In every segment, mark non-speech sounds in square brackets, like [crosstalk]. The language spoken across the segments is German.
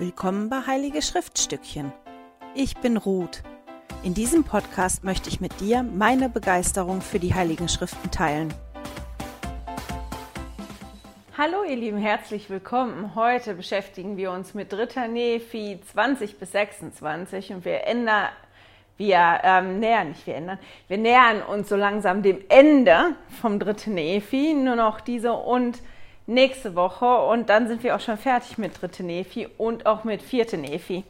Willkommen bei Heilige Schriftstückchen. Ich bin Ruth. In diesem Podcast möchte ich mit dir meine Begeisterung für die Heiligen Schriften teilen. Hallo ihr Lieben, herzlich willkommen. Heute beschäftigen wir uns mit 3. Nephi 20 bis 26 und wir ändern, wir ähm, nähern, nicht wir ändern, wir nähern uns so langsam dem Ende vom 3. Nephi, nur noch diese und nächste Woche und dann sind wir auch schon fertig mit dritte Nephi und auch mit vierte Nephi.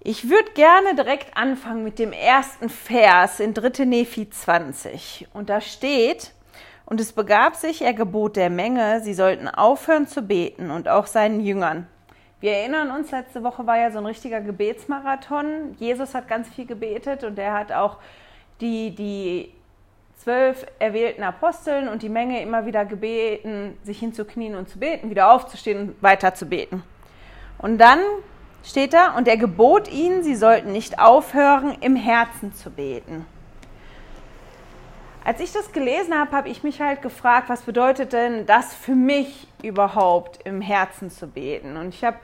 Ich würde gerne direkt anfangen mit dem ersten Vers in dritte Nephi 20 und da steht, und es begab sich, er gebot der Menge, sie sollten aufhören zu beten und auch seinen Jüngern. Wir erinnern uns, letzte Woche war ja so ein richtiger Gebetsmarathon. Jesus hat ganz viel gebetet und er hat auch die, die zwölf erwählten Aposteln und die Menge immer wieder gebeten, sich hinzuknien und zu beten, wieder aufzustehen und weiter zu beten. Und dann steht da, und er gebot ihnen, sie sollten nicht aufhören, im Herzen zu beten. Als ich das gelesen habe, habe ich mich halt gefragt, was bedeutet denn das für mich überhaupt, im Herzen zu beten? Und ich habe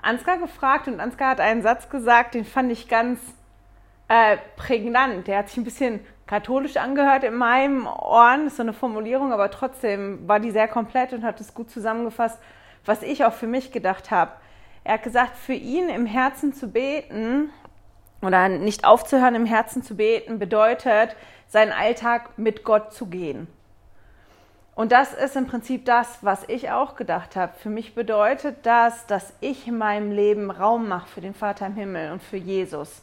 Ansgar gefragt und Ansgar hat einen Satz gesagt, den fand ich ganz äh, prägnant. Der hat sich ein bisschen katholisch angehört in meinem Ohren. Ist so eine Formulierung, aber trotzdem war die sehr komplett und hat es gut zusammengefasst, was ich auch für mich gedacht habe. Er hat gesagt, für ihn im Herzen zu beten oder nicht aufzuhören, im Herzen zu beten, bedeutet, seinen Alltag mit Gott zu gehen. Und das ist im Prinzip das, was ich auch gedacht habe. Für mich bedeutet das, dass ich in meinem Leben Raum mache für den Vater im Himmel und für Jesus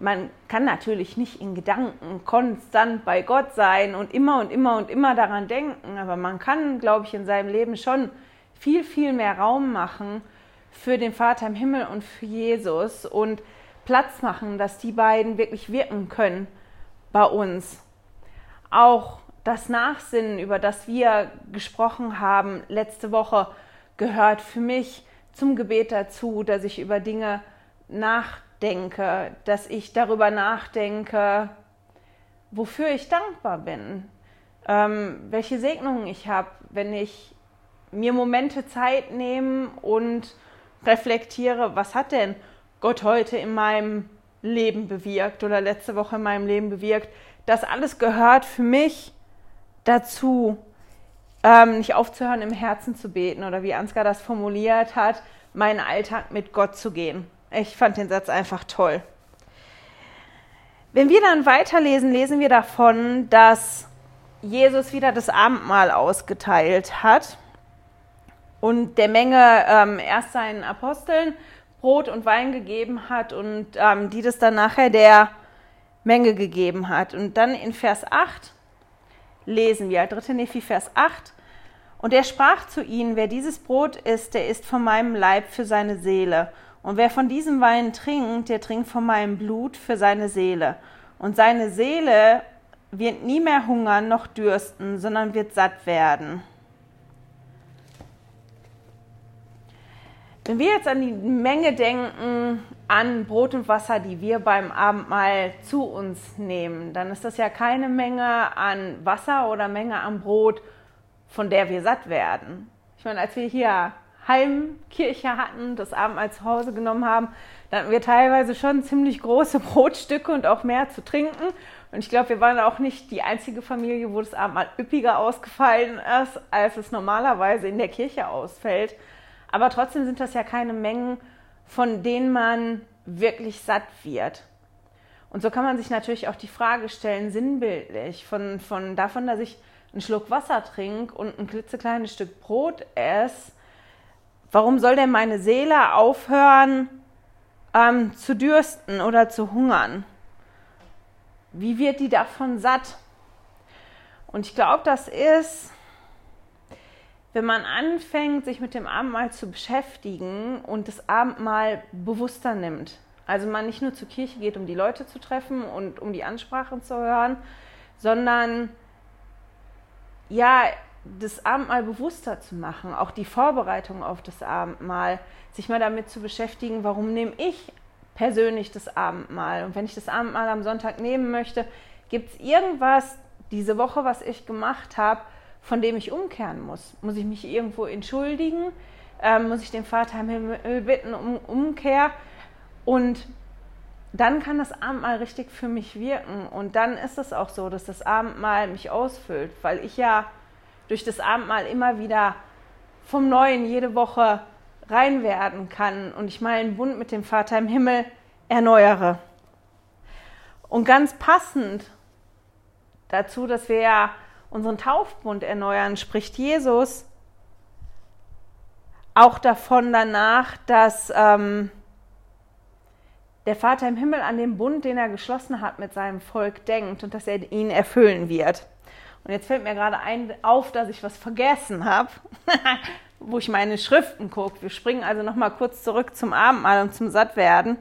man kann natürlich nicht in Gedanken konstant bei Gott sein und immer und immer und immer daran denken, aber man kann, glaube ich, in seinem Leben schon viel, viel mehr Raum machen für den Vater im Himmel und für Jesus und Platz machen, dass die beiden wirklich wirken können bei uns. Auch das Nachsinnen, über das wir gesprochen haben letzte Woche, gehört für mich zum Gebet dazu, dass ich über Dinge nachdenke denke, dass ich darüber nachdenke, wofür ich dankbar bin, ähm, welche Segnungen ich habe, wenn ich mir Momente Zeit nehme und reflektiere, was hat denn Gott heute in meinem Leben bewirkt oder letzte Woche in meinem Leben bewirkt. Das alles gehört für mich dazu, ähm, nicht aufzuhören, im Herzen zu beten oder wie Ansgar das formuliert hat, meinen Alltag mit Gott zu gehen. Ich fand den Satz einfach toll. Wenn wir dann weiterlesen, lesen wir davon, dass Jesus wieder das Abendmahl ausgeteilt hat und der Menge ähm, erst seinen Aposteln Brot und Wein gegeben hat und ähm, die das dann nachher der Menge gegeben hat. Und dann in Vers 8 lesen wir, 3. Nephi, Vers 8. Und er sprach zu ihnen, wer dieses Brot isst, der ist von meinem Leib für seine Seele. Und wer von diesem Wein trinkt, der trinkt von meinem Blut für seine Seele. Und seine Seele wird nie mehr hungern noch dürsten, sondern wird satt werden. Wenn wir jetzt an die Menge denken, an Brot und Wasser, die wir beim Abendmahl zu uns nehmen, dann ist das ja keine Menge an Wasser oder Menge an Brot, von der wir satt werden. Ich meine, als wir hier Heimkirche hatten, das Abendmahl zu Hause genommen haben, da hatten wir teilweise schon ziemlich große [laughs] Brotstücke und auch mehr zu trinken. Und ich glaube, wir waren auch nicht die einzige Familie, wo das Abendmahl üppiger ausgefallen ist, als es normalerweise in der Kirche ausfällt. Aber trotzdem sind das ja keine Mengen, von denen man wirklich satt wird. Und so kann man sich natürlich auch die Frage stellen, sinnbildlich, von, von davon, dass ich einen Schluck Wasser trinke und ein klitzekleines Stück Brot esse, Warum soll denn meine Seele aufhören ähm, zu dürsten oder zu hungern? Wie wird die davon satt? Und ich glaube, das ist, wenn man anfängt, sich mit dem Abendmahl zu beschäftigen und das Abendmahl bewusster nimmt. Also man nicht nur zur Kirche geht, um die Leute zu treffen und um die Ansprachen zu hören, sondern ja, das Abendmahl bewusster zu machen, auch die Vorbereitung auf das Abendmahl, sich mal damit zu beschäftigen, warum nehme ich persönlich das Abendmahl? Und wenn ich das Abendmahl am Sonntag nehmen möchte, gibt es irgendwas diese Woche, was ich gemacht habe, von dem ich umkehren muss? Muss ich mich irgendwo entschuldigen? ähm, muss ich den Vater im Himmel bitten um Umkehr. Und dann kann das Abendmahl richtig für mich wirken. Und dann ist es auch so, dass das Abendmahl mich ausfüllt, weil ich ja durch das Abendmahl immer wieder vom Neuen jede Woche rein werden kann und ich meinen Bund mit dem Vater im Himmel erneuere. Und ganz passend dazu, dass wir ja unseren Taufbund erneuern, spricht Jesus auch davon danach, dass ähm, der Vater im Himmel an den Bund, den er geschlossen hat mit seinem Volk, denkt und dass er ihn erfüllen wird. Und jetzt fällt mir gerade ein, auf, dass ich was vergessen habe, [laughs] wo ich meine Schriften gucke. Wir springen also noch mal kurz zurück zum Abendmahl und zum Sattwerden.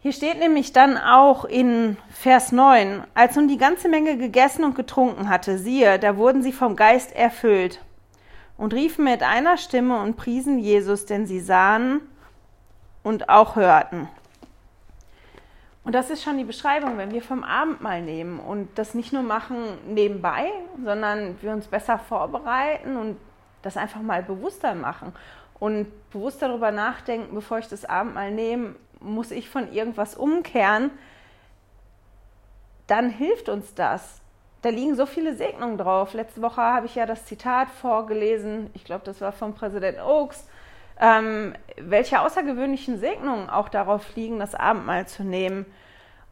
Hier steht nämlich dann auch in Vers 9, als nun die ganze Menge gegessen und getrunken hatte, siehe, da wurden sie vom Geist erfüllt und riefen mit einer Stimme und priesen Jesus, denn sie sahen und auch hörten. Und das ist schon die Beschreibung, wenn wir vom Abendmahl nehmen und das nicht nur machen nebenbei, sondern wir uns besser vorbereiten und das einfach mal bewusster machen und bewusst darüber nachdenken, bevor ich das Abendmahl nehme, muss ich von irgendwas umkehren, dann hilft uns das. Da liegen so viele Segnungen drauf. Letzte Woche habe ich ja das Zitat vorgelesen, ich glaube, das war von Präsident Oaks, ähm, welche außergewöhnlichen Segnungen auch darauf liegen, das Abendmahl zu nehmen.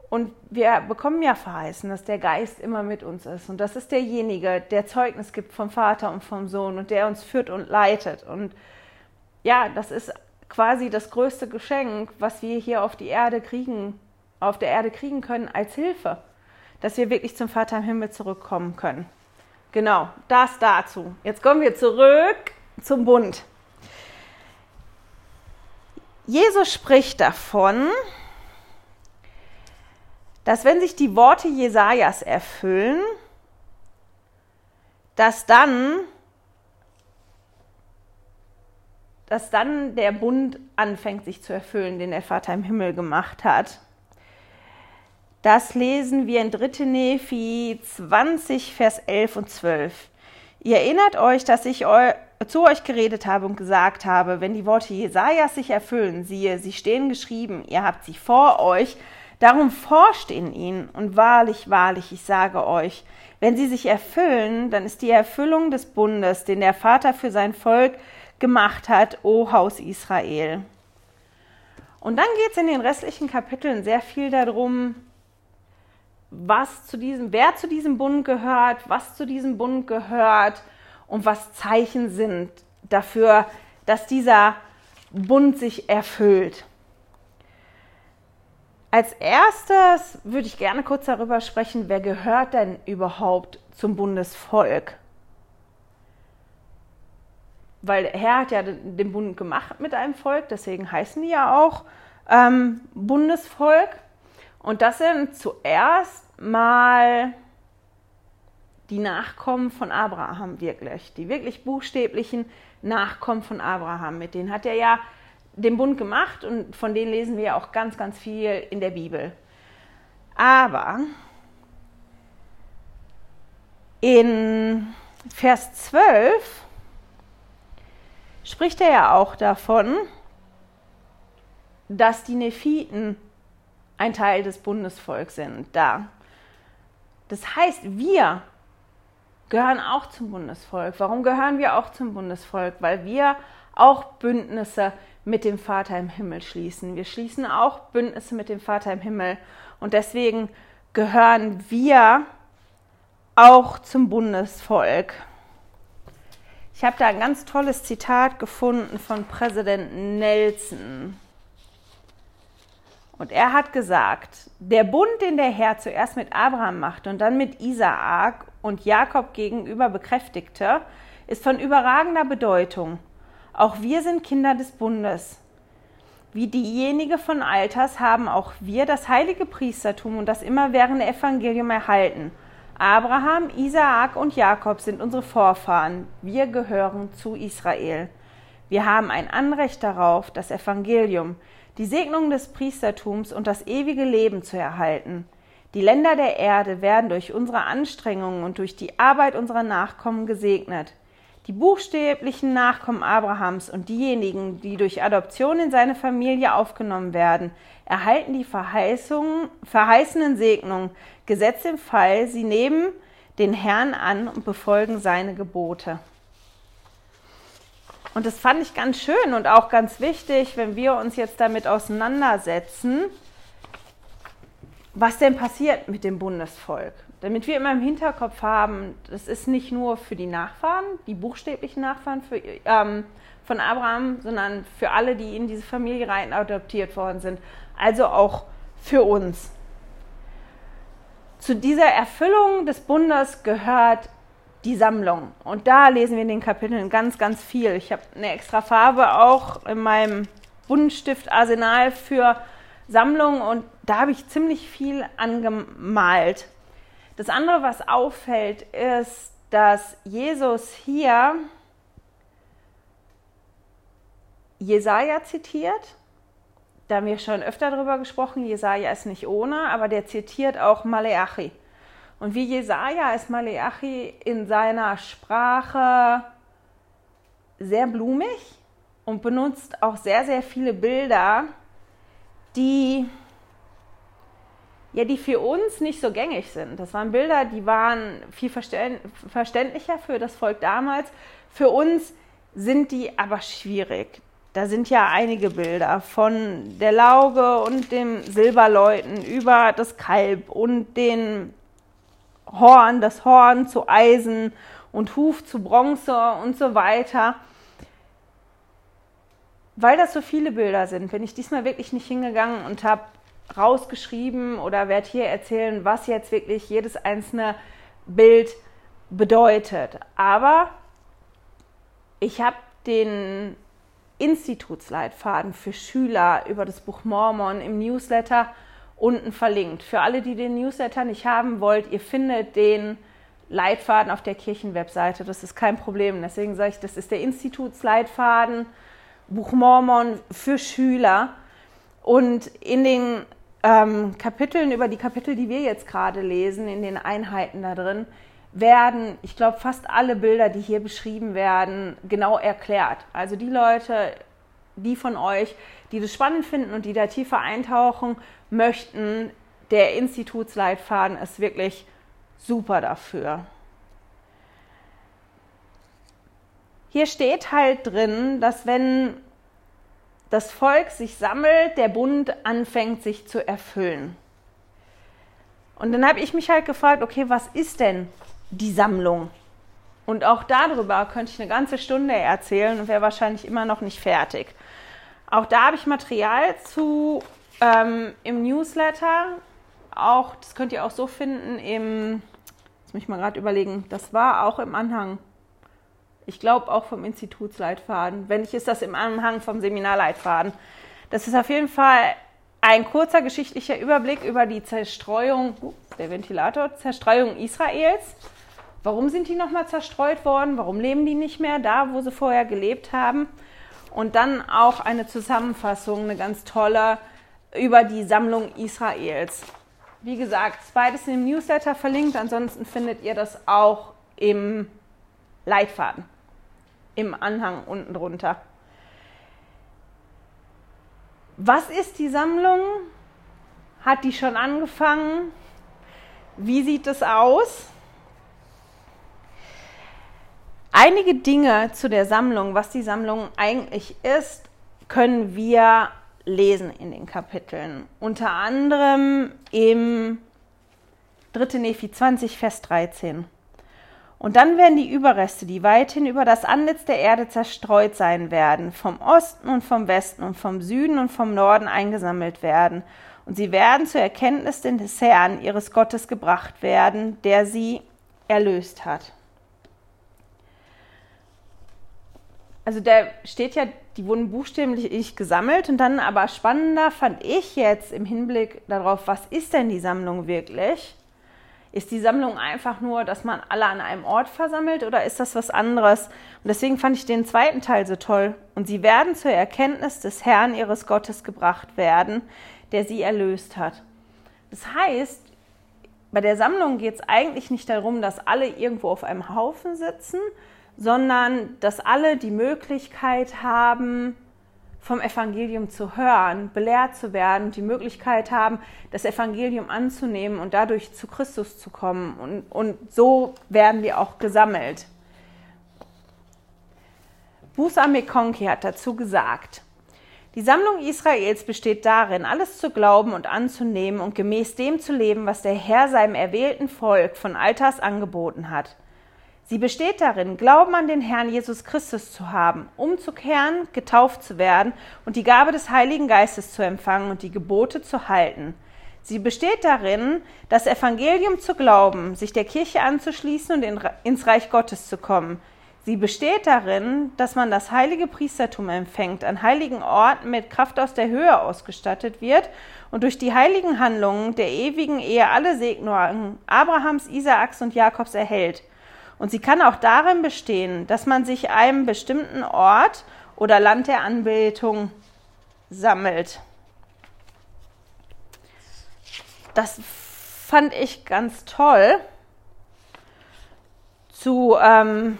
Und wir bekommen ja verheißen, dass der Geist immer mit uns ist. Und das ist derjenige, der Zeugnis gibt vom Vater und vom Sohn und der uns führt und leitet. Und ja, das ist quasi das größte Geschenk, was wir hier auf die Erde kriegen, auf der Erde kriegen können als Hilfe, dass wir wirklich zum Vater im Himmel zurückkommen können. Genau, das dazu. Jetzt kommen wir zurück zum Bund. Jesus spricht davon, dass wenn sich die Worte Jesajas erfüllen, dass dann, dass dann der Bund anfängt sich zu erfüllen, den der Vater im Himmel gemacht hat. Das lesen wir in 3. Nephi 20, Vers 11 und 12. Ihr erinnert euch, dass ich eu zu euch geredet habe und gesagt habe, wenn die Worte Jesajas sich erfüllen, siehe, sie stehen geschrieben, ihr habt sie vor euch, darum forscht in ihnen und wahrlich, wahrlich, ich sage euch, wenn sie sich erfüllen, dann ist die Erfüllung des Bundes, den der Vater für sein Volk gemacht hat, o Haus Israel. Und dann geht es in den restlichen Kapiteln sehr viel darum, was zu diesem, wer zu diesem Bund gehört, was zu diesem Bund gehört, und was Zeichen sind dafür, dass dieser Bund sich erfüllt. Als erstes würde ich gerne kurz darüber sprechen, wer gehört denn überhaupt zum Bundesvolk? Weil der Herr hat ja den Bund gemacht mit einem Volk, deswegen heißen die ja auch ähm, Bundesvolk. Und das sind zuerst mal die Nachkommen von Abraham wirklich, die wirklich buchstäblichen Nachkommen von Abraham. Mit denen hat er ja den Bund gemacht und von denen lesen wir auch ganz, ganz viel in der Bibel. Aber in Vers 12 spricht er ja auch davon, dass die Nephiten ein Teil des Bundesvolks sind. Da. Das heißt, wir gehören auch zum Bundesvolk. Warum gehören wir auch zum Bundesvolk? Weil wir auch Bündnisse mit dem Vater im Himmel schließen. Wir schließen auch Bündnisse mit dem Vater im Himmel. Und deswegen gehören wir auch zum Bundesvolk. Ich habe da ein ganz tolles Zitat gefunden von Präsident Nelson. Und er hat gesagt, der Bund, den der Herr zuerst mit Abraham machte und dann mit Isaak und Jakob gegenüber bekräftigte, ist von überragender Bedeutung. Auch wir sind Kinder des Bundes. Wie diejenige von Alters haben auch wir das heilige Priestertum und das immerwährende Evangelium erhalten. Abraham, Isaak und Jakob sind unsere Vorfahren. Wir gehören zu Israel. Wir haben ein Anrecht darauf, das Evangelium, die Segnung des Priestertums und das ewige Leben zu erhalten. Die Länder der Erde werden durch unsere Anstrengungen und durch die Arbeit unserer Nachkommen gesegnet. Die buchstäblichen Nachkommen Abrahams und diejenigen, die durch Adoption in seine Familie aufgenommen werden, erhalten die verheißenen Segnungen, gesetzt im Fall, sie nehmen den Herrn an und befolgen seine Gebote. Und das fand ich ganz schön und auch ganz wichtig, wenn wir uns jetzt damit auseinandersetzen, was denn passiert mit dem Bundesvolk. Damit wir immer im Hinterkopf haben, das ist nicht nur für die Nachfahren, die buchstäblichen Nachfahren für, ähm, von Abraham, sondern für alle, die in diese Familie rein adoptiert worden sind. Also auch für uns. Zu dieser Erfüllung des Bundes gehört die Sammlung. Und da lesen wir in den Kapiteln ganz, ganz viel. Ich habe eine extra Farbe auch in meinem Buntstiftarsenal für Sammlung und da habe ich ziemlich viel angemalt. Das andere, was auffällt, ist, dass Jesus hier Jesaja zitiert da haben wir schon öfter darüber gesprochen, Jesaja ist nicht ohne, aber der zitiert auch Maleachi. Und wie Jesaja ist Maleachi in seiner Sprache sehr blumig und benutzt auch sehr, sehr viele Bilder, die, ja, die für uns nicht so gängig sind. Das waren Bilder, die waren viel verständlicher für das Volk damals. Für uns sind die aber schwierig. Da sind ja einige Bilder von der Lauge und dem Silberläuten über das Kalb und den Horn, das Horn zu Eisen und Huf zu Bronze und so weiter. Weil das so viele Bilder sind, bin ich diesmal wirklich nicht hingegangen und habe rausgeschrieben oder werde hier erzählen, was jetzt wirklich jedes einzelne Bild bedeutet. Aber ich habe den Institutsleitfaden für Schüler über das Buch Mormon im Newsletter unten verlinkt. Für alle, die den Newsletter nicht haben wollt, ihr findet den Leitfaden auf der Kirchenwebseite. Das ist kein Problem. Deswegen sage ich, das ist der Institutsleitfaden, Buch Mormon für Schüler. Und in den ähm, Kapiteln, über die Kapitel, die wir jetzt gerade lesen, in den Einheiten da drin, werden, ich glaube, fast alle Bilder, die hier beschrieben werden, genau erklärt. Also die Leute, die von euch, die das spannend finden und die da tiefer eintauchen möchten, der Institutsleitfaden ist wirklich super dafür. Hier steht halt drin, dass wenn das Volk sich sammelt, der Bund anfängt sich zu erfüllen. Und dann habe ich mich halt gefragt, okay, was ist denn die Sammlung. Und auch darüber könnte ich eine ganze Stunde erzählen und wäre wahrscheinlich immer noch nicht fertig. Auch da habe ich Material zu ähm, im Newsletter. Auch, das könnt ihr auch so finden im, jetzt muss ich mal gerade überlegen, das war auch im Anhang. Ich glaube auch vom Institutsleitfaden. Wenn nicht, ist das im Anhang vom Seminarleitfaden. Das ist auf jeden Fall ein kurzer geschichtlicher Überblick über die Zerstreuung, uh, der Ventilator, Zerstreuung Israels Warum sind die nochmal zerstreut worden? Warum leben die nicht mehr da, wo sie vorher gelebt haben? Und dann auch eine Zusammenfassung, eine ganz tolle, über die Sammlung Israels. Wie gesagt, beides im Newsletter verlinkt, ansonsten findet ihr das auch im Leitfaden, im Anhang unten drunter. Was ist die Sammlung? Hat die schon angefangen? Wie sieht es aus? Einige Dinge zu der Sammlung, was die Sammlung eigentlich ist, können wir lesen in den Kapiteln. Unter anderem im 3. Nephi 20, Vers 13. Und dann werden die Überreste, die weithin über das Antlitz der Erde zerstreut sein werden, vom Osten und vom Westen und vom Süden und vom Norden eingesammelt werden. Und sie werden zur Erkenntnis des Herrn, ihres Gottes, gebracht werden, der sie erlöst hat. also da steht ja, die wurden buchstäblich gesammelt und dann aber spannender fand ich jetzt im Hinblick darauf, was ist denn die Sammlung wirklich? Ist die Sammlung einfach nur, dass man alle an einem Ort versammelt oder ist das was anderes? Und deswegen fand ich den zweiten Teil so toll. Und sie werden zur Erkenntnis des Herrn ihres Gottes gebracht werden, der sie erlöst hat. Das heißt, bei der Sammlung geht es eigentlich nicht darum, dass alle irgendwo auf einem Haufen sitzen, sondern dass alle die Möglichkeit haben, vom Evangelium zu hören, belehrt zu werden, die Möglichkeit haben, das Evangelium anzunehmen und dadurch zu Christus zu kommen. Und, und so werden wir auch gesammelt. Busa Mekonki hat dazu gesagt, die Sammlung Israels besteht darin, alles zu glauben und anzunehmen und gemäß dem zu leben, was der Herr seinem erwählten Volk von Alters angeboten hat. Sie besteht darin, Glauben an den Herrn Jesus Christus zu haben, umzukehren, getauft zu werden und die Gabe des Heiligen Geistes zu empfangen und die Gebote zu halten. Sie besteht darin, das Evangelium zu glauben, sich der Kirche anzuschließen und ins Reich Gottes zu kommen. Sie besteht darin, dass man das heilige Priestertum empfängt, an heiligen Orten mit Kraft aus der Höhe ausgestattet wird und durch die heiligen Handlungen der ewigen Ehe alle Segnungen Abrahams, Isaaks und Jakobs erhält – und sie kann auch darin bestehen, dass man sich einem bestimmten Ort oder Land der Anbetung sammelt. Das fand ich ganz toll, zu, ähm,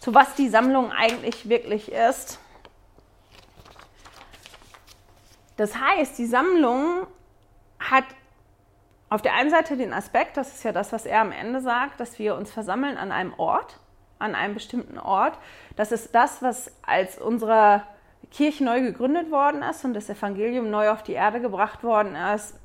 zu was die Sammlung eigentlich wirklich ist. Das heißt, die Sammlung hat auf der einen Seite den Aspekt, das ist ja das, was er am Ende sagt, dass wir uns versammeln an einem Ort, an einem bestimmten Ort. Das ist das, was als unsere Kirche neu gegründet worden ist und das Evangelium neu auf die Erde gebracht worden ist,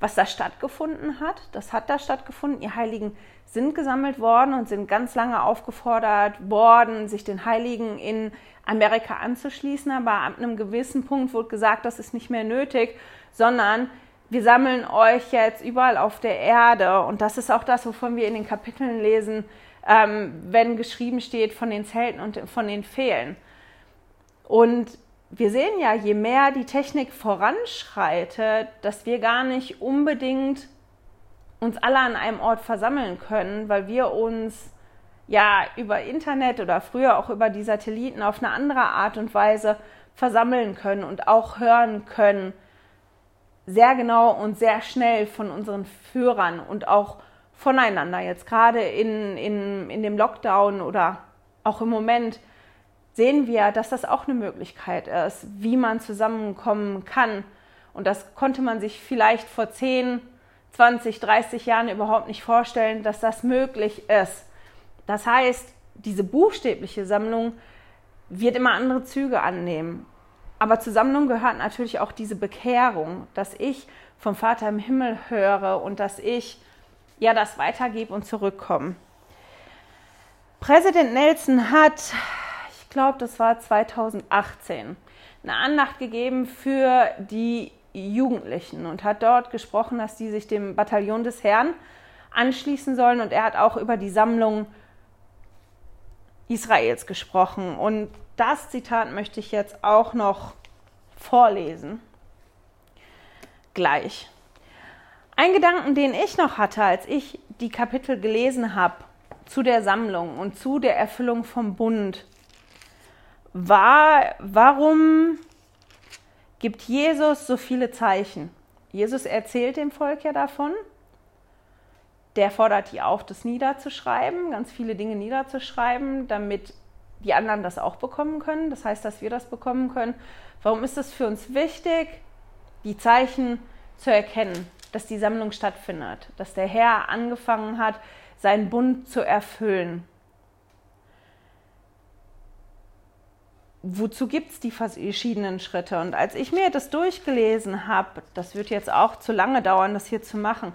was da stattgefunden hat. Das hat da stattgefunden. Die Heiligen sind gesammelt worden und sind ganz lange aufgefordert worden, sich den Heiligen in Amerika anzuschließen. Aber ab einem gewissen Punkt wurde gesagt, das ist nicht mehr nötig, sondern wir sammeln euch jetzt überall auf der Erde. Und das ist auch das, wovon wir in den Kapiteln lesen, ähm, wenn geschrieben steht von den Zelten und von den Fehlen. Und wir sehen ja, je mehr die Technik voranschreitet, dass wir gar nicht unbedingt uns alle an einem Ort versammeln können, weil wir uns ja über Internet oder früher auch über die Satelliten auf eine andere Art und Weise versammeln können und auch hören können, sehr genau und sehr schnell von unseren Führern und auch voneinander. Jetzt gerade in, in, in dem Lockdown oder auch im Moment sehen wir, dass das auch eine Möglichkeit ist, wie man zusammenkommen kann. Und das konnte man sich vielleicht vor 10, 20, 30 Jahren überhaupt nicht vorstellen, dass das möglich ist. Das heißt, diese buchstäbliche Sammlung wird immer andere Züge annehmen. Aber zur Sammlung gehört natürlich auch diese Bekehrung, dass ich vom Vater im Himmel höre und dass ich ja das weitergebe und zurückkomme. Präsident Nelson hat, ich glaube, das war 2018, eine Andacht gegeben für die Jugendlichen und hat dort gesprochen, dass die sich dem Bataillon des Herrn anschließen sollen. Und er hat auch über die Sammlung Israels gesprochen. Und das Zitat möchte ich jetzt auch noch vorlesen. Gleich. Ein Gedanken, den ich noch hatte, als ich die Kapitel gelesen habe zu der Sammlung und zu der Erfüllung vom Bund, war, warum gibt Jesus so viele Zeichen? Jesus erzählt dem Volk ja davon. Der fordert die auf, das niederzuschreiben, ganz viele Dinge niederzuschreiben, damit die anderen das auch bekommen können. Das heißt, dass wir das bekommen können. Warum ist es für uns wichtig, die Zeichen zu erkennen, dass die Sammlung stattfindet, dass der Herr angefangen hat, seinen Bund zu erfüllen? Wozu gibt es die verschiedenen Schritte? Und als ich mir das durchgelesen habe, das wird jetzt auch zu lange dauern, das hier zu machen,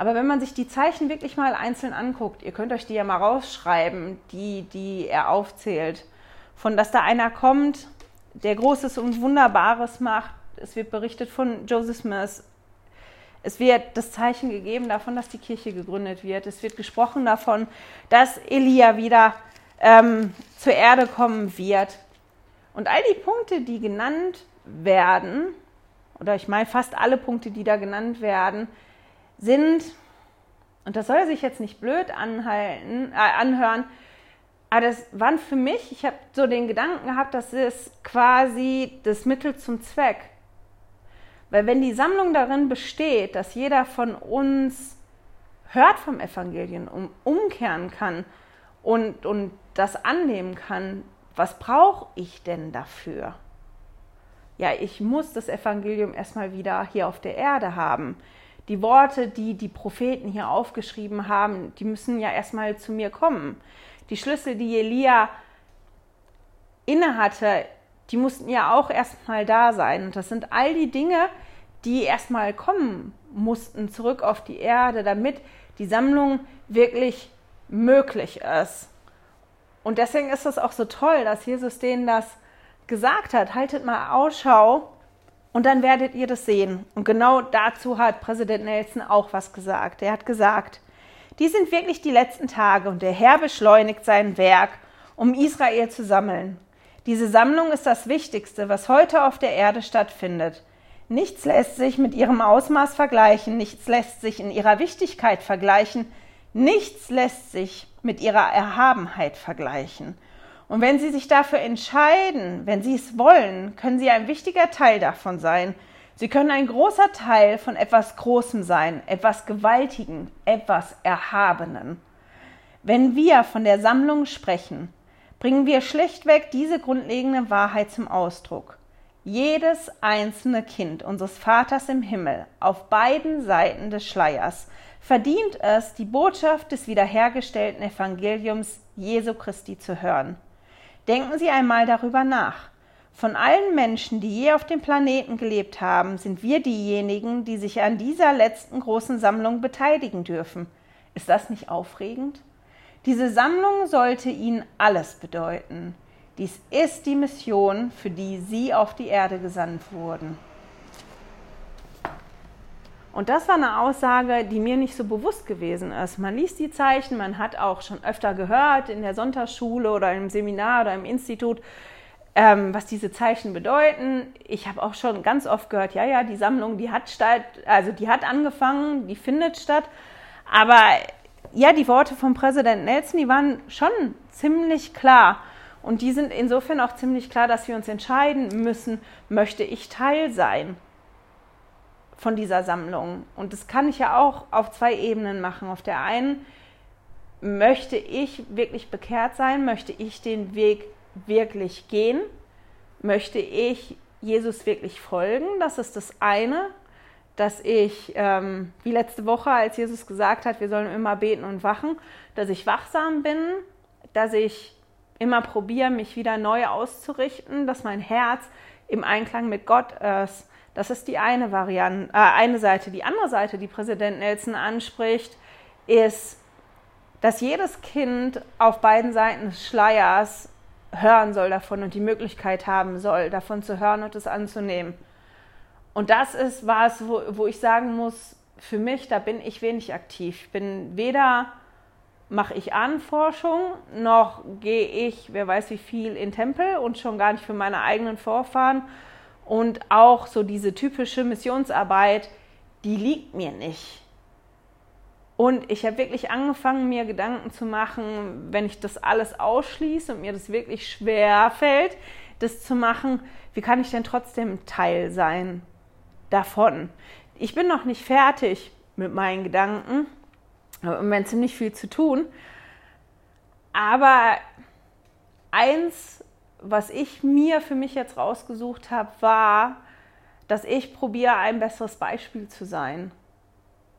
aber wenn man sich die Zeichen wirklich mal einzeln anguckt, ihr könnt euch die ja mal rausschreiben, die, die er aufzählt, von dass da einer kommt, der Großes und Wunderbares macht. Es wird berichtet von Joseph Smith. Es wird das Zeichen gegeben davon, dass die Kirche gegründet wird. Es wird gesprochen davon, dass Elia wieder ähm, zur Erde kommen wird. Und all die Punkte, die genannt werden, oder ich meine fast alle Punkte, die da genannt werden, sind, und das soll sich jetzt nicht blöd anhalten, äh, anhören, aber das waren für mich, ich habe so den Gedanken gehabt, das ist quasi das Mittel zum Zweck. Weil wenn die Sammlung darin besteht, dass jeder von uns hört vom Evangelium, um, umkehren kann und, und das annehmen kann, was brauche ich denn dafür? Ja, ich muss das Evangelium erstmal wieder hier auf der Erde haben. Die Worte, die die Propheten hier aufgeschrieben haben, die müssen ja erstmal zu mir kommen. Die Schlüssel, die Elia innehatte, die mussten ja auch erstmal da sein. Und das sind all die Dinge, die erstmal kommen mussten zurück auf die Erde, damit die Sammlung wirklich möglich ist. Und deswegen ist es auch so toll, dass Jesus denen das gesagt hat. Haltet mal Ausschau und dann werdet ihr das sehen. Und genau dazu hat Präsident Nelson auch was gesagt. Er hat gesagt, die sind wirklich die letzten Tage und der Herr beschleunigt sein Werk, um Israel zu sammeln. Diese Sammlung ist das Wichtigste, was heute auf der Erde stattfindet. Nichts lässt sich mit ihrem Ausmaß vergleichen, nichts lässt sich in ihrer Wichtigkeit vergleichen, nichts lässt sich mit ihrer Erhabenheit vergleichen. Und wenn Sie sich dafür entscheiden, wenn Sie es wollen, können Sie ein wichtiger Teil davon sein. Sie können ein großer Teil von etwas Großem sein, etwas Gewaltigen, etwas Erhabenen. Wenn wir von der Sammlung sprechen, bringen wir schlichtweg diese grundlegende Wahrheit zum Ausdruck. Jedes einzelne Kind unseres Vaters im Himmel auf beiden Seiten des Schleiers verdient es, die Botschaft des wiederhergestellten Evangeliums Jesu Christi zu hören. Denken Sie einmal darüber nach. Von allen Menschen, die je auf dem Planeten gelebt haben, sind wir diejenigen, die sich an dieser letzten großen Sammlung beteiligen dürfen. Ist das nicht aufregend? Diese Sammlung sollte Ihnen alles bedeuten. Dies ist die Mission, für die Sie auf die Erde gesandt wurden. Und das war eine Aussage, die mir nicht so bewusst gewesen ist. Man liest die Zeichen, man hat auch schon öfter gehört in der Sonntagsschule oder im Seminar oder im Institut, ähm, was diese Zeichen bedeuten. Ich habe auch schon ganz oft gehört, ja, ja, die Sammlung, die hat statt, also die hat angefangen, die findet statt. Aber ja, die Worte von Präsident Nelson, die waren schon ziemlich klar. Und die sind insofern auch ziemlich klar, dass wir uns entscheiden müssen, möchte ich Teil sein von dieser Sammlung. Und das kann ich ja auch auf zwei Ebenen machen. Auf der einen möchte ich wirklich bekehrt sein, möchte ich den Weg wirklich gehen, möchte ich Jesus wirklich folgen. Das ist das eine, dass ich, ähm, wie letzte Woche, als Jesus gesagt hat, wir sollen immer beten und wachen, dass ich wachsam bin, dass ich immer probiere, mich wieder neu auszurichten, dass mein Herz im Einklang mit Gott ist das ist die eine Variante, äh, eine Seite. Die andere Seite, die Präsident Nelson anspricht, ist, dass jedes Kind auf beiden Seiten des Schleiers hören soll davon und die Möglichkeit haben soll, davon zu hören und es anzunehmen. Und das ist was, wo, wo ich sagen muss, für mich, da bin ich wenig aktiv. Ich bin weder mache ich Ahnenforschung, noch gehe ich, wer weiß wie viel, in Tempel und schon gar nicht für meine eigenen Vorfahren und auch so diese typische Missionsarbeit, die liegt mir nicht. Und ich habe wirklich angefangen, mir Gedanken zu machen, wenn ich das alles ausschließe und mir das wirklich schwer fällt, das zu machen, wie kann ich denn trotzdem Teil sein davon? Ich bin noch nicht fertig mit meinen Gedanken, aber im ziemlich viel zu tun. Aber eins was ich mir für mich jetzt rausgesucht habe, war, dass ich probiere, ein besseres Beispiel zu sein.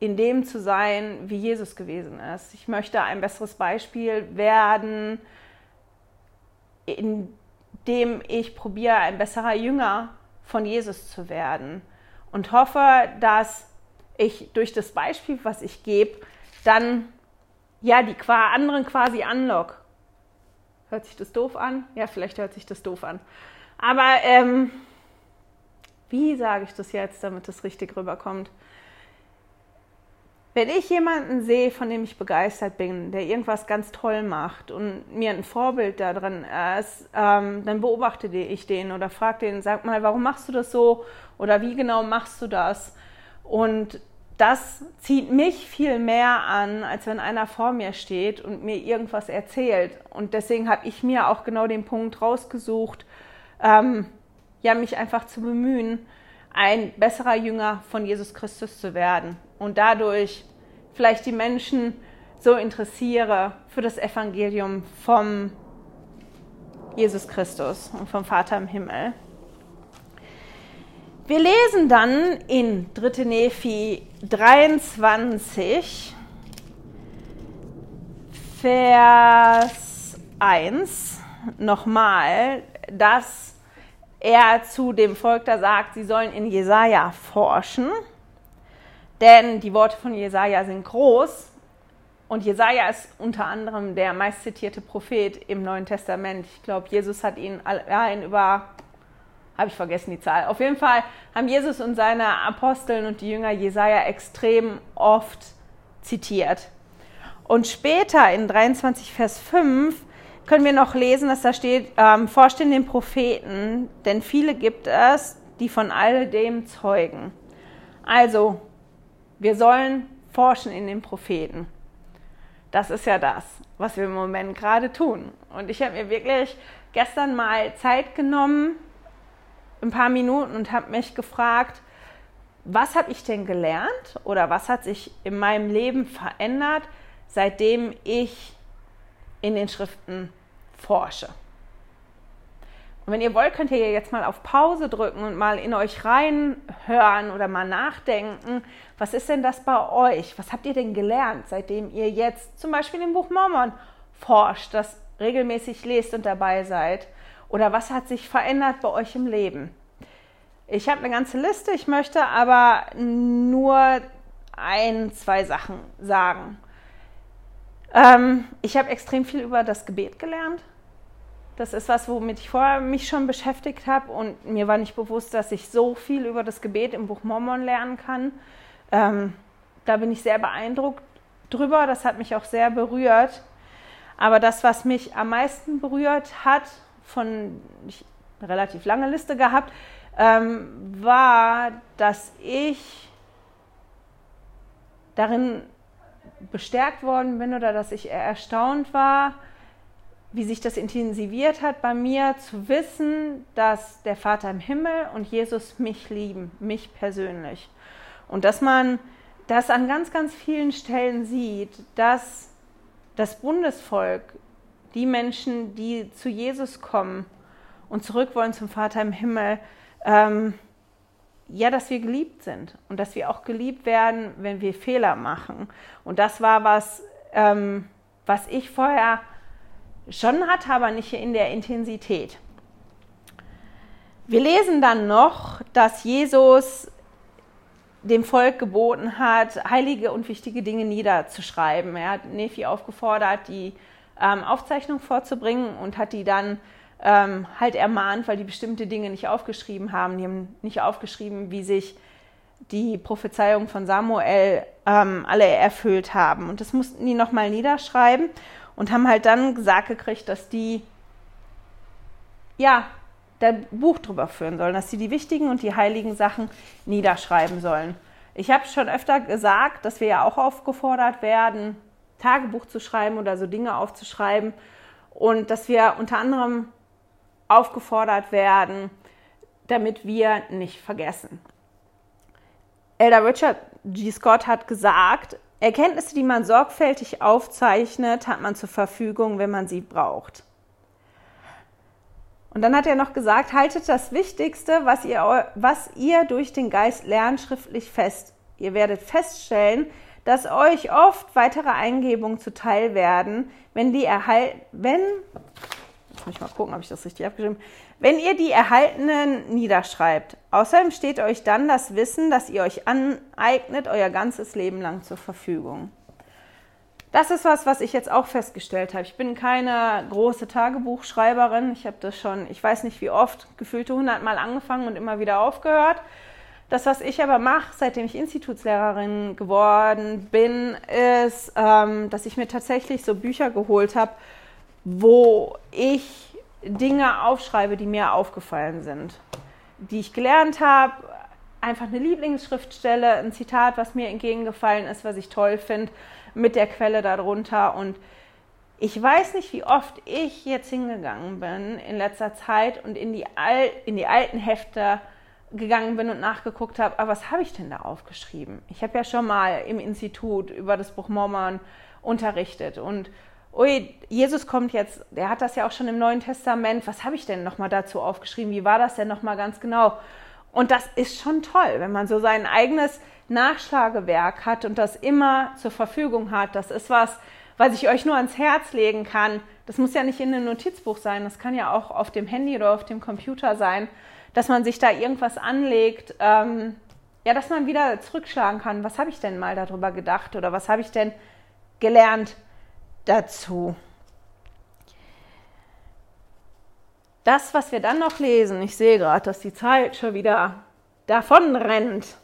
In dem zu sein, wie Jesus gewesen ist. Ich möchte ein besseres Beispiel werden, indem ich probiere, ein besserer Jünger von Jesus zu werden. Und hoffe, dass ich durch das Beispiel, was ich gebe, dann ja die anderen quasi anlock Hört sich das doof an? Ja, vielleicht hört sich das doof an. Aber ähm, wie sage ich das jetzt, damit es richtig rüberkommt? Wenn ich jemanden sehe, von dem ich begeistert bin, der irgendwas ganz toll macht und mir ein Vorbild da drin ist, ähm, dann beobachte ich den oder frage den, sag mal, warum machst du das so oder wie genau machst du das? Und das zieht mich viel mehr an, als wenn einer vor mir steht und mir irgendwas erzählt. Und deswegen habe ich mir auch genau den Punkt rausgesucht, ähm, ja, mich einfach zu bemühen, ein besserer Jünger von Jesus Christus zu werden und dadurch vielleicht die Menschen so interessiere für das Evangelium vom Jesus Christus und vom Vater im Himmel. Wir lesen dann in 3. Nephi 23, Vers 1 nochmal, dass er zu dem Volk da sagt, sie sollen in Jesaja forschen, denn die Worte von Jesaja sind groß und Jesaja ist unter anderem der meistzitierte Prophet im Neuen Testament. Ich glaube, Jesus hat ihn allein über, habe ich vergessen die Zahl. Auf jeden Fall haben Jesus und seine Aposteln und die Jünger Jesaja extrem oft zitiert. Und später in 23 Vers 5 können wir noch lesen, dass da steht, ähm, forscht in den Propheten, denn viele gibt es, die von all dem zeugen. Also, wir sollen forschen in den Propheten. Das ist ja das, was wir im Moment gerade tun. Und ich habe mir wirklich gestern mal Zeit genommen, ein paar Minuten, und habe mich gefragt, was habe ich denn gelernt oder was hat sich in meinem Leben verändert, seitdem ich in den Schriften forsche. Und wenn ihr wollt, könnt ihr jetzt mal auf Pause drücken und mal in euch reinhören oder mal nachdenken, was ist denn das bei euch? Was habt ihr denn gelernt, seitdem ihr jetzt zum Beispiel im Buch Mormon forscht, das regelmäßig lest und dabei seid? Oder was hat sich verändert bei euch im Leben? Ich habe eine ganze Liste, ich möchte aber nur ein, zwei Sachen sagen. Ähm, ich habe extrem viel über das Gebet gelernt. Das ist was, womit ich vorher mich schon beschäftigt habe und mir war nicht bewusst, dass ich so viel über das Gebet im Buch Mormon lernen kann. Ähm, da bin ich sehr beeindruckt drüber. Das hat mich auch sehr berührt. Aber das, was mich am meisten berührt hat, von ich eine relativ lange Liste gehabt, ähm, war, dass ich darin bestärkt worden bin oder dass ich erstaunt war, wie sich das intensiviert hat bei mir, zu wissen, dass der Vater im Himmel und Jesus mich lieben, mich persönlich. Und dass man das an ganz, ganz vielen Stellen sieht, dass das Bundesvolk, die Menschen, die zu Jesus kommen und zurück wollen zum Vater im Himmel, ähm, ja, dass wir geliebt sind und dass wir auch geliebt werden, wenn wir Fehler machen. Und das war was, ähm, was ich vorher schon hatte, aber nicht in der Intensität. Wir lesen dann noch, dass Jesus dem Volk geboten hat, heilige und wichtige Dinge niederzuschreiben. Er hat Nephi aufgefordert, die ähm, Aufzeichnung vorzubringen und hat die dann ähm, halt ermahnt, weil die bestimmte Dinge nicht aufgeschrieben haben. Die haben nicht aufgeschrieben, wie sich die Prophezeiungen von Samuel ähm, alle erfüllt haben. Und das mussten die nochmal niederschreiben und haben halt dann gesagt gekriegt, dass die ja der Buch drüber führen sollen, dass sie die wichtigen und die heiligen Sachen niederschreiben sollen. Ich habe schon öfter gesagt, dass wir ja auch aufgefordert werden, Tagebuch zu schreiben oder so Dinge aufzuschreiben und dass wir unter anderem aufgefordert werden, damit wir nicht vergessen. Elder Richard G. Scott hat gesagt, Erkenntnisse, die man sorgfältig aufzeichnet, hat man zur Verfügung, wenn man sie braucht. Und dann hat er noch gesagt, haltet das Wichtigste, was ihr, was ihr durch den Geist lernt, schriftlich fest. Ihr werdet feststellen, dass euch oft weitere Eingebungen zuteil werden, wenn die erhalten, wenn Jetzt muss ich mal gucken, ob ich das richtig abgeschrieben. Wenn ihr die erhaltenen niederschreibt, außerdem steht euch dann das Wissen, das ihr euch aneignet, euer ganzes Leben lang zur Verfügung. Das ist was, was ich jetzt auch festgestellt habe. Ich bin keine große Tagebuchschreiberin. Ich habe das schon, ich weiß nicht wie oft, gefühlte hundertmal angefangen und immer wieder aufgehört. Das, was ich aber mache, seitdem ich Institutslehrerin geworden bin, ist, ähm, dass ich mir tatsächlich so Bücher geholt habe, wo ich Dinge aufschreibe, die mir aufgefallen sind, die ich gelernt habe, einfach eine Lieblingsschriftstelle, ein Zitat, was mir entgegengefallen ist, was ich toll finde, mit der Quelle darunter. Und ich weiß nicht, wie oft ich jetzt hingegangen bin in letzter Zeit und in die, Al in die alten Hefte gegangen bin und nachgeguckt habe, aber was habe ich denn da aufgeschrieben? Ich habe ja schon mal im Institut über das Buch Mormon unterrichtet. Und ui, Jesus kommt jetzt, der hat das ja auch schon im Neuen Testament. Was habe ich denn nochmal dazu aufgeschrieben? Wie war das denn nochmal ganz genau? Und das ist schon toll, wenn man so sein eigenes Nachschlagewerk hat und das immer zur Verfügung hat. Das ist was, was ich euch nur ans Herz legen kann. Das muss ja nicht in einem Notizbuch sein, das kann ja auch auf dem Handy oder auf dem Computer sein, dass man sich da irgendwas anlegt, ähm, ja, dass man wieder zurückschlagen kann. Was habe ich denn mal darüber gedacht oder was habe ich denn gelernt dazu? Das, was wir dann noch lesen, ich sehe gerade, dass die Zeit schon wieder davon rennt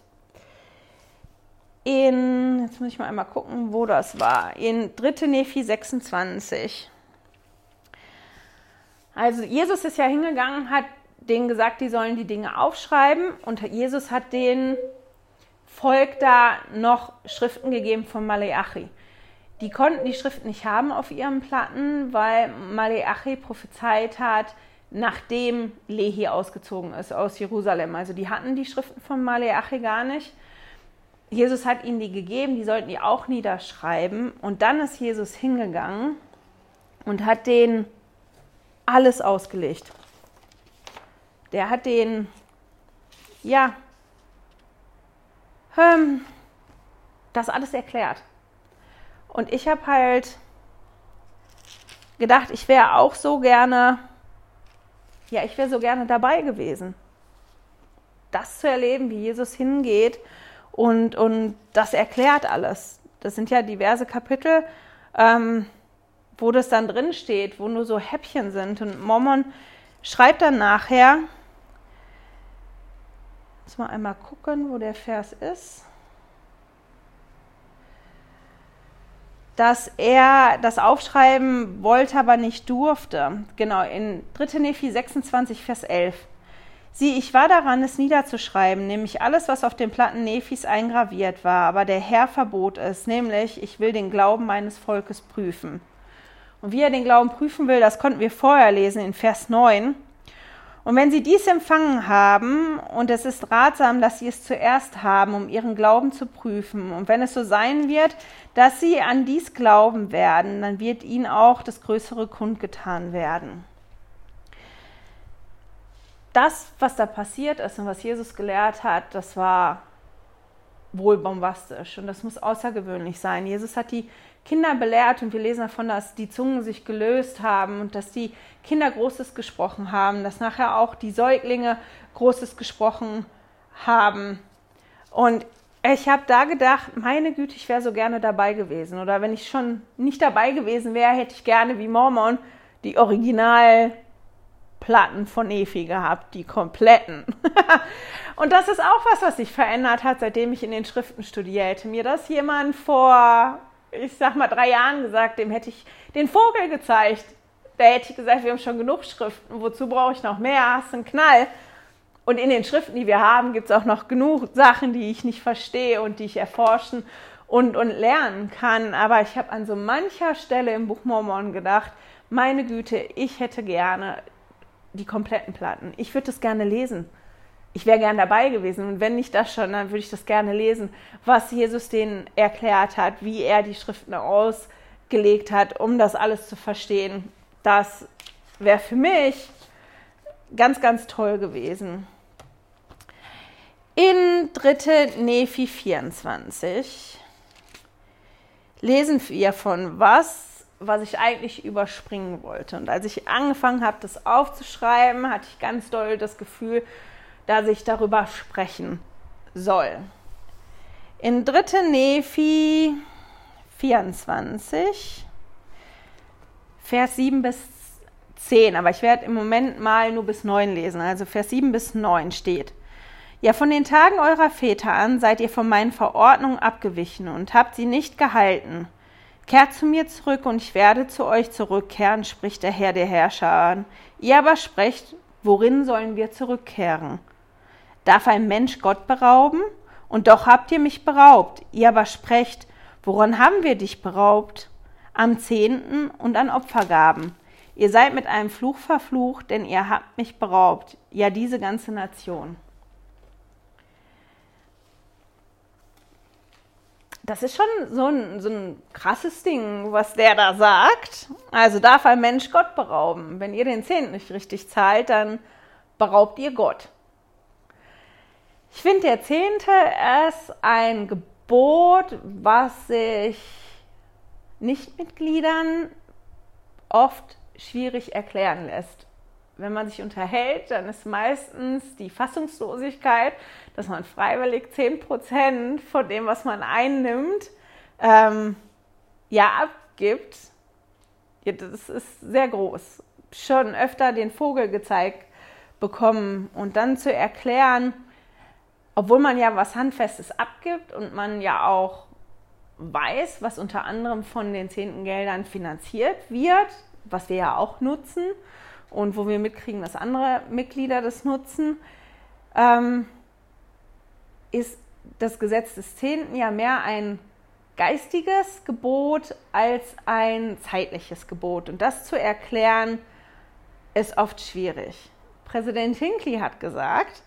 in, jetzt muss ich mal einmal gucken, wo das war, in 3. Nephi 26. Also Jesus ist ja hingegangen, hat denen gesagt, die sollen die Dinge aufschreiben und Jesus hat den Volk da noch Schriften gegeben von Maleachi. Die konnten die Schriften nicht haben auf ihren Platten, weil Maleachi prophezeit hat, nachdem Lehi ausgezogen ist aus Jerusalem. Also die hatten die Schriften von Maleachi gar nicht. Jesus hat ihnen die gegeben, die sollten die auch niederschreiben. Und dann ist Jesus hingegangen und hat denen alles ausgelegt. Der hat den, ja, ähm, das alles erklärt. Und ich habe halt gedacht, ich wäre auch so gerne, ja, ich wäre so gerne dabei gewesen. Das zu erleben, wie Jesus hingeht und, und das erklärt alles. Das sind ja diverse Kapitel, ähm, wo das dann drin steht, wo nur so Häppchen sind. Und Mormon schreibt dann nachher, muss mal einmal gucken, wo der Vers ist. dass er das aufschreiben wollte, aber nicht durfte. Genau, in 3. Nephi 26, Vers 11. Sieh, ich war daran, es niederzuschreiben, nämlich alles, was auf den Platten Nephis eingraviert war, aber der Herr verbot es, nämlich ich will den Glauben meines Volkes prüfen. Und wie er den Glauben prüfen will, das konnten wir vorher lesen in Vers 9. Und wenn sie dies empfangen haben, und es ist ratsam, dass sie es zuerst haben, um ihren Glauben zu prüfen, und wenn es so sein wird, dass sie an dies glauben werden, dann wird ihnen auch das Größere kundgetan werden das, was da passiert ist und was Jesus gelehrt hat, das war wohl bombastisch und das muss außergewöhnlich sein. Jesus hat die Kinder belehrt und wir lesen davon, dass die Zungen sich gelöst haben und dass die Kinder Großes gesprochen haben, dass nachher auch die Säuglinge Großes gesprochen haben. Und ich habe da gedacht, meine Güte, ich wäre so gerne dabei gewesen. Oder wenn ich schon nicht dabei gewesen wäre, hätte ich gerne wie Mormon die Original Platten von Efi gehabt, die kompletten. [laughs] und das ist auch was, was sich verändert hat, seitdem ich in den Schriften studierte. Mir das jemand vor, ich sag mal, drei Jahren gesagt, dem hätte ich den Vogel gezeigt. Da hätte ich gesagt, wir haben schon genug Schriften, wozu brauche ich noch mehr? Hast einen Knall. Und in den Schriften, die wir haben, gibt es auch noch genug Sachen, die ich nicht verstehe und die ich erforschen und, und lernen kann. Aber ich habe an so mancher Stelle im Buch Mormon gedacht, meine Güte, ich hätte gerne die kompletten Platten. Ich würde das gerne lesen. Ich wäre gern dabei gewesen. Und wenn nicht das schon, dann würde ich das gerne lesen, was Jesus denen erklärt hat, wie er die Schriften ausgelegt hat, um das alles zu verstehen. Das wäre für mich ganz, ganz toll gewesen. In 3. Nephi 24 lesen wir von was was ich eigentlich überspringen wollte. Und als ich angefangen habe, das aufzuschreiben, hatte ich ganz doll das Gefühl, dass ich darüber sprechen soll. In 3. Nephi 24, Vers 7 bis 10, aber ich werde im Moment mal nur bis 9 lesen. Also Vers 7 bis 9 steht. Ja, von den Tagen eurer Väter an seid ihr von meinen Verordnungen abgewichen und habt sie nicht gehalten Kehrt zu mir zurück und ich werde zu euch zurückkehren, spricht der Herr der Herrscher. Ihr aber sprecht, worin sollen wir zurückkehren? Darf ein Mensch Gott berauben? Und doch habt ihr mich beraubt. Ihr aber sprecht, woran haben wir dich beraubt? Am Zehnten und an Opfergaben. Ihr seid mit einem Fluch verflucht, denn ihr habt mich beraubt, ja diese ganze Nation. das ist schon so ein, so ein krasses Ding, was der da sagt. Also darf ein Mensch Gott berauben. Wenn ihr den Zehnten nicht richtig zahlt, dann beraubt ihr Gott. Ich finde, der Zehnte ist ein Gebot, was sich Nichtmitgliedern oft schwierig erklären lässt. Wenn man sich unterhält, dann ist meistens die Fassungslosigkeit, dass man freiwillig 10% von dem, was man einnimmt, ähm, ja abgibt. Ja, das ist sehr groß. Schon öfter den Vogel gezeigt bekommen und dann zu erklären, obwohl man ja was Handfestes abgibt und man ja auch weiß, was unter anderem von den zehnten Geldern finanziert wird, was wir ja auch nutzen und wo wir mitkriegen, dass andere Mitglieder das nutzen, ähm, ist das Gesetz des Zehnten ja mehr ein geistiges Gebot als ein zeitliches Gebot. Und das zu erklären, ist oft schwierig. Präsident Hinckley hat gesagt,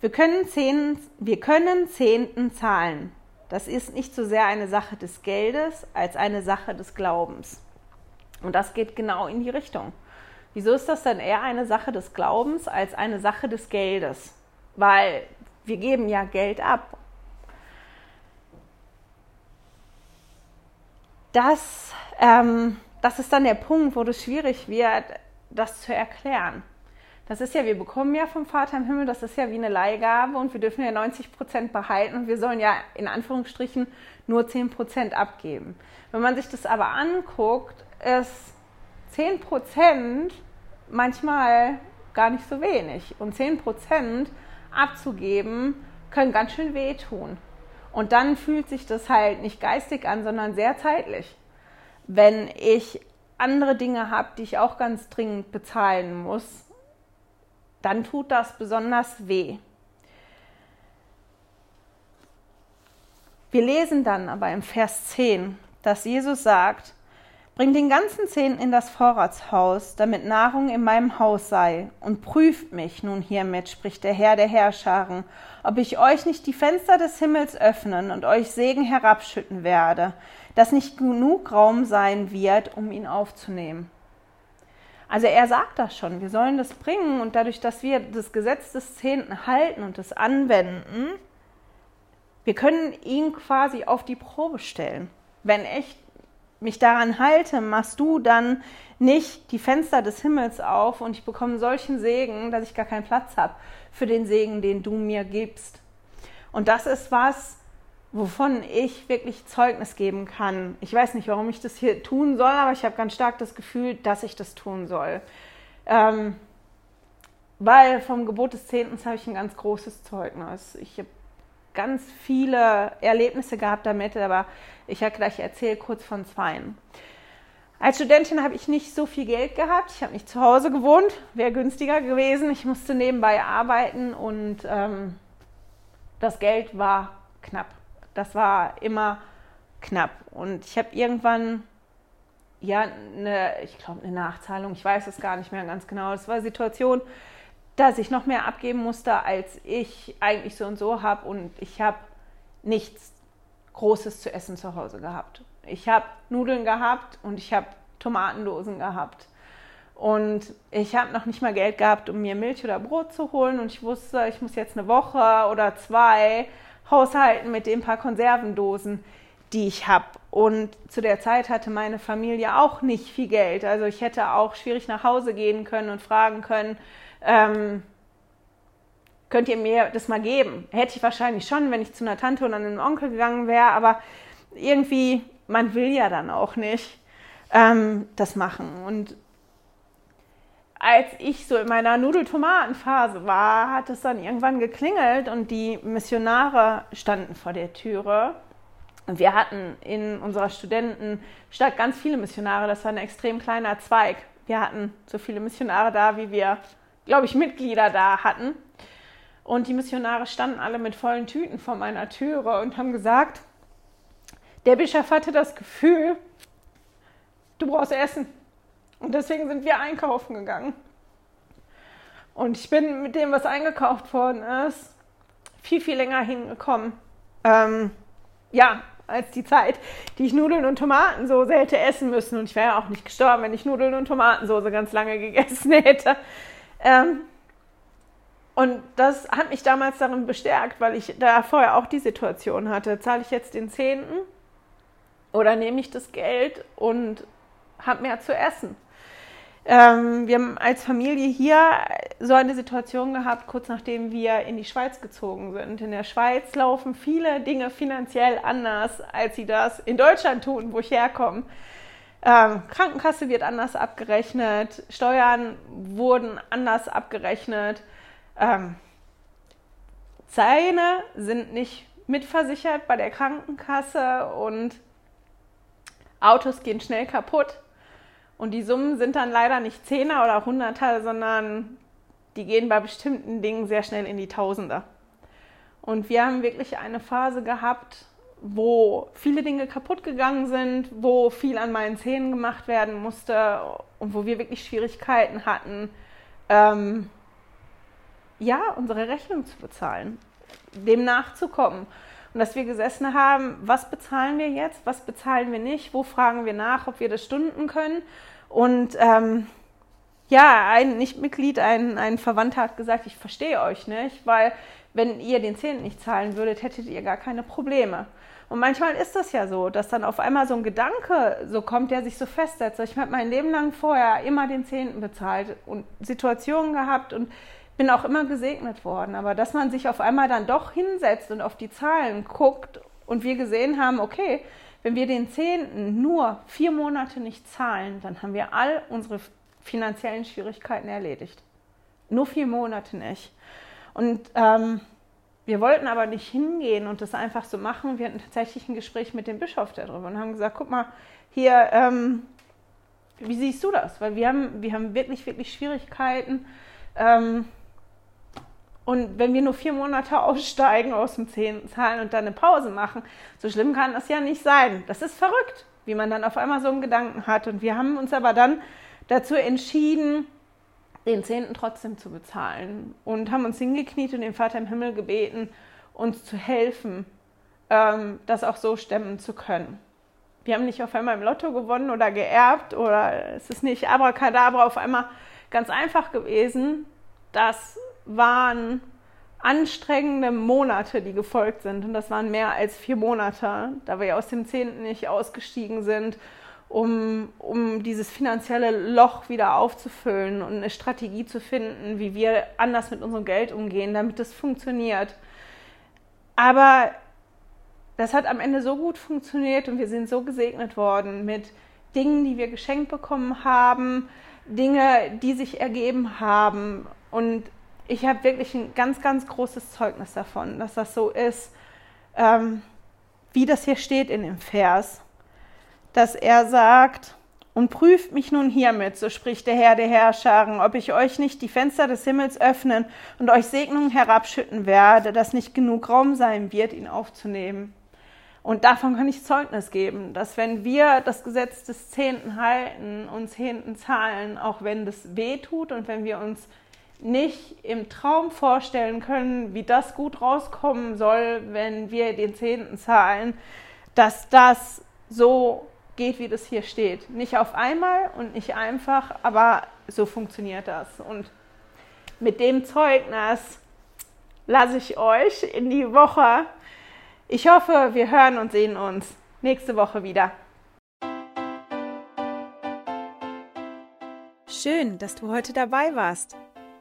wir können, Zehn, wir können Zehnten zahlen. Das ist nicht so sehr eine Sache des Geldes als eine Sache des Glaubens. Und das geht genau in die Richtung. Wieso ist das dann eher eine Sache des Glaubens als eine Sache des Geldes? Weil wir geben ja Geld ab. Das, ähm, das ist dann der Punkt, wo es schwierig wird, das zu erklären. Das ist ja, wir bekommen ja vom Vater im Himmel, das ist ja wie eine Leihgabe und wir dürfen ja 90 Prozent behalten und wir sollen ja in Anführungsstrichen nur 10 Prozent abgeben. Wenn man sich das aber anguckt, ist 10 Prozent manchmal gar nicht so wenig und 10 Prozent abzugeben können ganz schön wehtun. Und dann fühlt sich das halt nicht geistig an, sondern sehr zeitlich. Wenn ich andere Dinge habe, die ich auch ganz dringend bezahlen muss, dann tut das besonders weh. Wir lesen dann aber im Vers 10, dass Jesus sagt, Bringt den ganzen Zehnten in das Vorratshaus, damit Nahrung in meinem Haus sei, und prüft mich nun hiermit, spricht der Herr der Herrscharen, ob ich euch nicht die Fenster des Himmels öffnen und euch Segen herabschütten werde, dass nicht genug Raum sein wird, um ihn aufzunehmen. Also er sagt das schon, wir sollen das bringen und dadurch, dass wir das Gesetz des Zehnten halten und das anwenden, wir können ihn quasi auf die Probe stellen. Wenn ich mich daran halte, machst du dann nicht die Fenster des Himmels auf und ich bekomme solchen Segen, dass ich gar keinen Platz habe für den Segen, den du mir gibst. Und das ist was, wovon ich wirklich Zeugnis geben kann. Ich weiß nicht, warum ich das hier tun soll, aber ich habe ganz stark das Gefühl, dass ich das tun soll. Ähm, weil vom Gebot des Zehntens habe ich ein ganz großes Zeugnis. Ich habe ganz viele Erlebnisse gehabt damit, aber ich habe gleich erzählt kurz von zweien. Als Studentin habe ich nicht so viel Geld gehabt. Ich habe nicht zu Hause gewohnt, wäre günstiger gewesen. Ich musste nebenbei arbeiten und ähm, das Geld war knapp das war immer knapp. Und ich habe irgendwann, ja, eine, ich glaube, eine Nachzahlung, ich weiß es gar nicht mehr ganz genau. Das war eine Situation, dass ich noch mehr abgeben musste, als ich eigentlich so und so habe. Und ich habe nichts Großes zu essen zu Hause gehabt. Ich habe Nudeln gehabt und ich habe Tomatendosen gehabt. Und ich habe noch nicht mal Geld gehabt, um mir Milch oder Brot zu holen. Und ich wusste, ich muss jetzt eine Woche oder zwei haushalten mit den paar Konservendosen, die ich habe. Und zu der Zeit hatte meine Familie auch nicht viel Geld. Also ich hätte auch schwierig nach Hause gehen können und fragen können, ähm, könnt ihr mir das mal geben? Hätte ich wahrscheinlich schon, wenn ich zu einer Tante oder einem Onkel gegangen wäre, aber irgendwie, man will ja dann auch nicht ähm, das machen. Und als ich so in meiner Nudeltomatenphase war, hat es dann irgendwann geklingelt und die Missionare standen vor der Türe. Und wir hatten in unserer Studentenstadt ganz viele Missionare. Das war ein extrem kleiner Zweig. Wir hatten so viele Missionare da, wie wir, glaube ich, Mitglieder da hatten. Und die Missionare standen alle mit vollen Tüten vor meiner Türe und haben gesagt, der Bischof hatte das Gefühl, du brauchst Essen. Und deswegen sind wir einkaufen gegangen. Und ich bin mit dem, was eingekauft worden ist, viel, viel länger hingekommen. Ähm, ja, als die Zeit, die ich Nudeln und Tomatensoße hätte essen müssen. Und ich wäre ja auch nicht gestorben, wenn ich Nudeln und Tomatensoße ganz lange [laughs] gegessen hätte. Ähm, und das hat mich damals darin bestärkt, weil ich da vorher auch die Situation hatte. Zahle ich jetzt den Zehnten oder nehme ich das Geld und habe mehr zu essen? Ähm, wir haben als Familie hier so eine Situation gehabt, kurz nachdem wir in die Schweiz gezogen sind. In der Schweiz laufen viele Dinge finanziell anders, als sie das in Deutschland tun, wo ich herkomme. Ähm, Krankenkasse wird anders abgerechnet, Steuern wurden anders abgerechnet. Ähm, Zähne sind nicht mitversichert bei der Krankenkasse und Autos gehen schnell kaputt. Und die Summen sind dann leider nicht Zehner oder Hunderter, sondern die gehen bei bestimmten Dingen sehr schnell in die Tausender. Und wir haben wirklich eine Phase gehabt, wo viele Dinge kaputt gegangen sind, wo viel an meinen Zähnen gemacht werden musste und wo wir wirklich Schwierigkeiten hatten, ähm, ja, unsere Rechnung zu bezahlen, dem nachzukommen. Und dass wir gesessen haben, was bezahlen wir jetzt, was bezahlen wir nicht, wo fragen wir nach, ob wir das Stunden können. Und ähm, ja, ein Nichtmitglied, ein, ein Verwandter hat gesagt, ich verstehe euch nicht, weil wenn ihr den Zehnten nicht zahlen würdet, hättet ihr gar keine Probleme. Und manchmal ist das ja so, dass dann auf einmal so ein Gedanke so kommt, der sich so festsetzt. Ich habe mein Leben lang vorher immer den Zehnten bezahlt und Situationen gehabt und bin auch immer gesegnet worden. Aber dass man sich auf einmal dann doch hinsetzt und auf die Zahlen guckt und wir gesehen haben, okay, wenn wir den Zehnten nur vier Monate nicht zahlen, dann haben wir all unsere finanziellen Schwierigkeiten erledigt. Nur vier Monate nicht. Und ähm, wir wollten aber nicht hingehen und das einfach so machen. Wir hatten tatsächlich ein Gespräch mit dem Bischof darüber und haben gesagt, guck mal, hier, ähm, wie siehst du das? Weil wir haben, wir haben wirklich, wirklich Schwierigkeiten. Ähm, und wenn wir nur vier Monate [laughs] aussteigen aus dem Zahlen und dann eine Pause machen, so schlimm kann das ja nicht sein. Das ist verrückt, wie man dann auf einmal so einen Gedanken hat. Und wir haben uns aber dann dazu entschieden, den Zehnten trotzdem zu bezahlen und haben uns hingekniet und den Vater im Himmel gebeten, uns zu helfen, ähm, das auch so stemmen zu können. Wir haben nicht auf einmal im Lotto gewonnen oder geerbt oder es ist nicht abracadabra auf einmal ganz einfach gewesen. Das waren anstrengende Monate, die gefolgt sind. Und das waren mehr als vier Monate, da wir aus dem Zehnten nicht ausgestiegen sind um, um dieses finanzielle Loch wieder aufzufüllen und eine Strategie zu finden, wie wir anders mit unserem Geld umgehen, damit es funktioniert. Aber das hat am Ende so gut funktioniert und wir sind so gesegnet worden mit Dingen, die wir geschenkt bekommen haben, Dinge, die sich ergeben haben. Und ich habe wirklich ein ganz, ganz großes Zeugnis davon, dass das so ist, ähm, wie das hier steht in dem Vers dass er sagt, und prüft mich nun hiermit, so spricht der Herr der Herrscharen, ob ich euch nicht die Fenster des Himmels öffnen und euch Segnungen herabschütten werde, dass nicht genug Raum sein wird, ihn aufzunehmen. Und davon kann ich Zeugnis geben, dass wenn wir das Gesetz des Zehnten halten und Zehnten zahlen, auch wenn das weh tut und wenn wir uns nicht im Traum vorstellen können, wie das gut rauskommen soll, wenn wir den Zehnten zahlen, dass das so geht, wie das hier steht. Nicht auf einmal und nicht einfach, aber so funktioniert das. Und mit dem Zeugnis lasse ich euch in die Woche. Ich hoffe, wir hören und sehen uns nächste Woche wieder. Schön, dass du heute dabei warst.